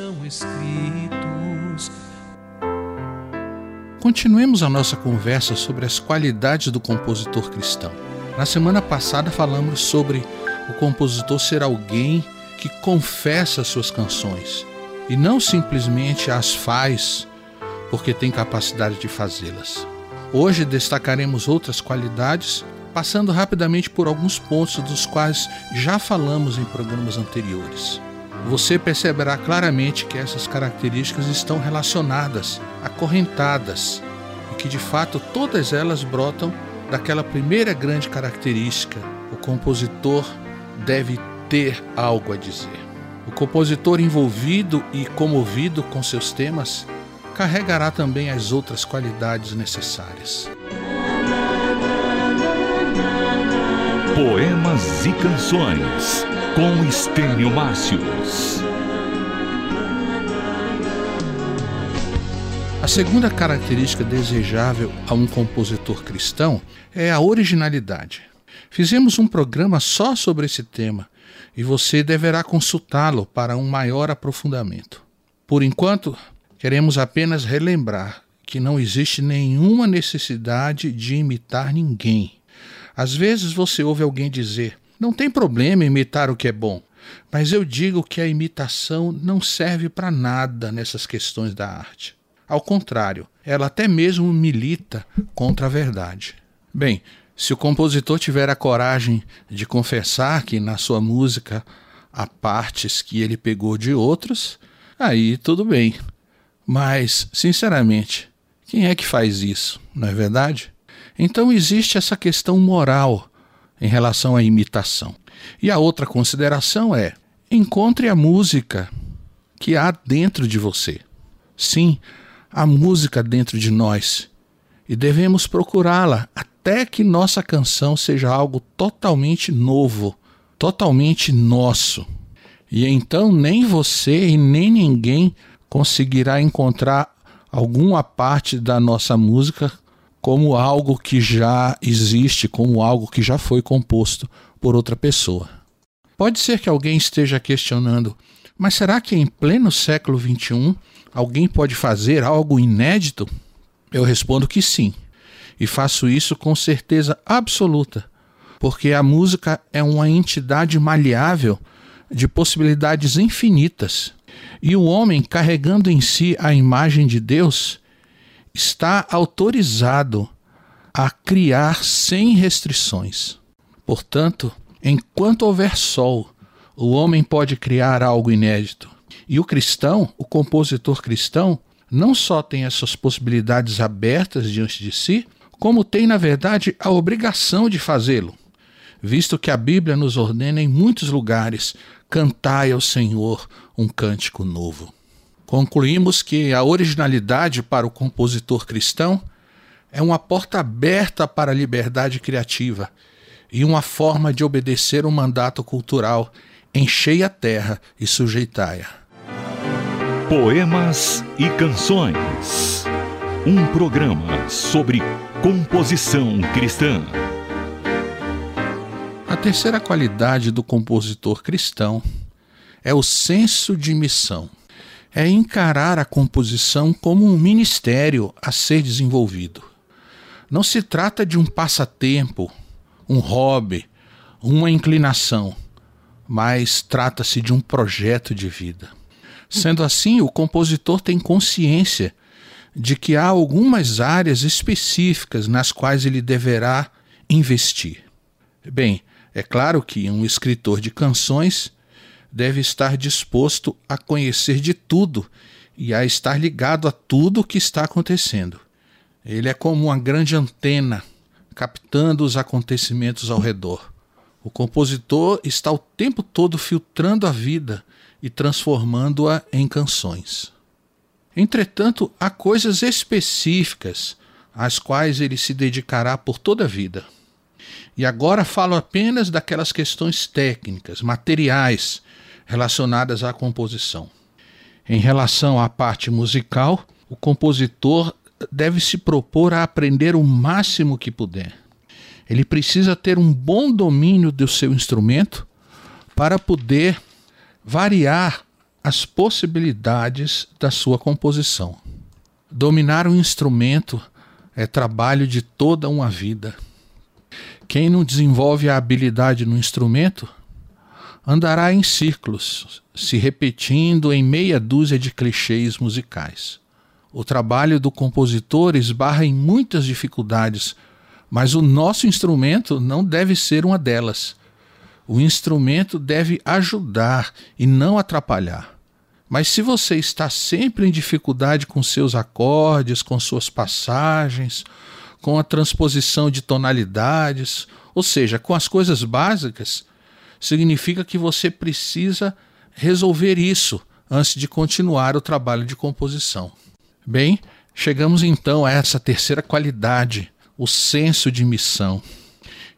Deus sejam escritos. Continuemos a nossa conversa sobre as qualidades do compositor cristão. Na semana passada falamos sobre o compositor ser alguém que confessa suas canções e não simplesmente as faz porque tem capacidade de fazê-las. Hoje destacaremos outras qualidades, passando rapidamente por alguns pontos dos quais já falamos em programas anteriores. Você perceberá claramente que essas características estão relacionadas, acorrentadas, e que de fato todas elas brotam daquela primeira grande característica: o compositor deve ter algo a dizer. O compositor envolvido e comovido com seus temas carregará também as outras qualidades necessárias. Poemas e Canções com Estênio Márcios. A segunda característica desejável a um compositor cristão é a originalidade. Fizemos um programa só sobre esse tema e você deverá consultá-lo para um maior aprofundamento. Por enquanto, queremos apenas relembrar que não existe nenhuma necessidade de imitar ninguém. Às vezes você ouve alguém dizer: não tem problema imitar o que é bom, mas eu digo que a imitação não serve para nada nessas questões da arte. Ao contrário, ela até mesmo milita contra a verdade. Bem, se o compositor tiver a coragem de confessar que na sua música há partes que ele pegou de outros, aí tudo bem. Mas, sinceramente, quem é que faz isso, não é verdade? Então existe essa questão moral em relação à imitação. E a outra consideração é: encontre a música que há dentro de você. Sim, a música dentro de nós. E devemos procurá-la até que nossa canção seja algo totalmente novo, totalmente nosso. E então nem você e nem ninguém conseguirá encontrar alguma parte da nossa música como algo que já existe, como algo que já foi composto por outra pessoa. Pode ser que alguém esteja questionando, mas será que em pleno século XXI alguém pode fazer algo inédito? Eu respondo que sim. E faço isso com certeza absoluta, porque a música é uma entidade maleável de possibilidades infinitas. E o homem, carregando em si a imagem de Deus, está autorizado a criar sem restrições. Portanto, enquanto houver sol, o homem pode criar algo inédito. E o cristão, o compositor cristão, não só tem essas possibilidades abertas diante de si, como tem, na verdade, a obrigação de fazê-lo, visto que a Bíblia nos ordena em muitos lugares: cantai ao Senhor um cântico novo. Concluímos que a originalidade para o compositor cristão é uma porta aberta para a liberdade criativa e uma forma de obedecer um mandato cultural. Enchei a terra e sujeitai-a. Poemas e Canções. Um programa sobre composição cristã. A terceira qualidade do compositor cristão é o senso de missão. É encarar a composição como um ministério a ser desenvolvido. Não se trata de um passatempo, um hobby, uma inclinação, mas trata-se de um projeto de vida. Sendo assim, o compositor tem consciência de que há algumas áreas específicas nas quais ele deverá investir. Bem, é claro que um escritor de canções deve estar disposto a conhecer de tudo e a estar ligado a tudo o que está acontecendo. Ele é como uma grande antena captando os acontecimentos ao redor. O compositor está o tempo todo filtrando a vida e transformando-a em canções. Entretanto, há coisas específicas às quais ele se dedicará por toda a vida. E agora falo apenas daquelas questões técnicas, materiais, relacionadas à composição. Em relação à parte musical, o compositor deve se propor a aprender o máximo que puder. Ele precisa ter um bom domínio do seu instrumento para poder variar as possibilidades da sua composição. Dominar um instrumento é trabalho de toda uma vida. Quem não desenvolve a habilidade no instrumento andará em círculos, se repetindo em meia dúzia de clichês musicais. O trabalho do compositor esbarra em muitas dificuldades, mas o nosso instrumento não deve ser uma delas. O instrumento deve ajudar e não atrapalhar. Mas se você está sempre em dificuldade com seus acordes, com suas passagens, com a transposição de tonalidades, ou seja, com as coisas básicas, significa que você precisa resolver isso antes de continuar o trabalho de composição. Bem, chegamos então a essa terceira qualidade, o senso de missão.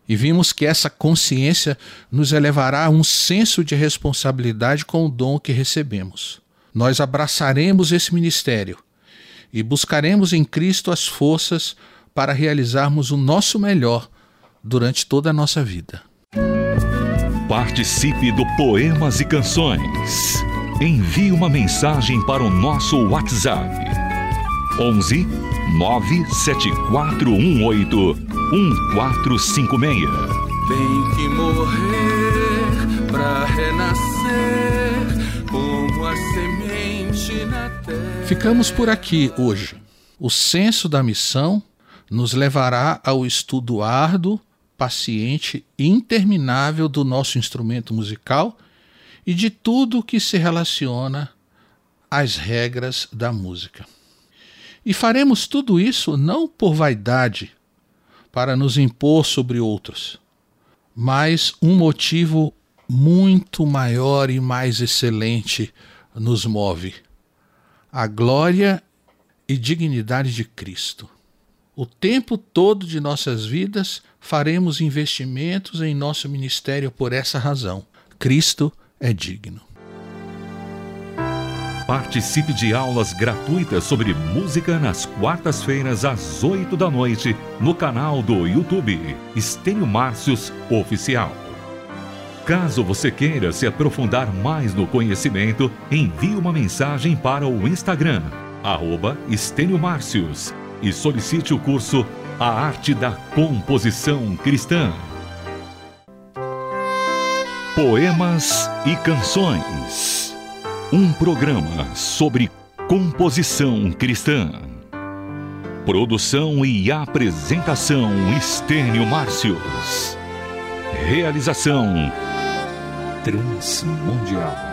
E vimos que essa consciência nos elevará a um senso de responsabilidade com o dom que recebemos. Nós abraçaremos esse ministério e buscaremos em Cristo as forças para realizarmos o nosso melhor durante toda a nossa vida. Participe do Poemas e Canções. Envie uma mensagem para o nosso WhatsApp. 11 97418 1456. Tem que morrer para renascer como a semente na terra. Ficamos por aqui hoje. O senso da missão nos levará ao estudo árduo paciente interminável do nosso instrumento musical e de tudo que se relaciona às regras da música. E faremos tudo isso não por vaidade, para nos impor sobre outros, mas um motivo muito maior e mais excelente nos move: a glória e dignidade de Cristo. O tempo todo de nossas vidas faremos investimentos em nosso ministério por essa razão. Cristo é digno. Participe de aulas gratuitas sobre música nas quartas-feiras às 8 da noite no canal do YouTube Estênio Márcios Oficial. Caso você queira se aprofundar mais no conhecimento, envie uma mensagem para o Instagram, arroba Estênio Márcios e solicite o curso A Arte da Composição Cristã. Poemas e Canções. Um programa sobre composição cristã. Produção e apresentação Estênio Márcios. Realização Transmundial.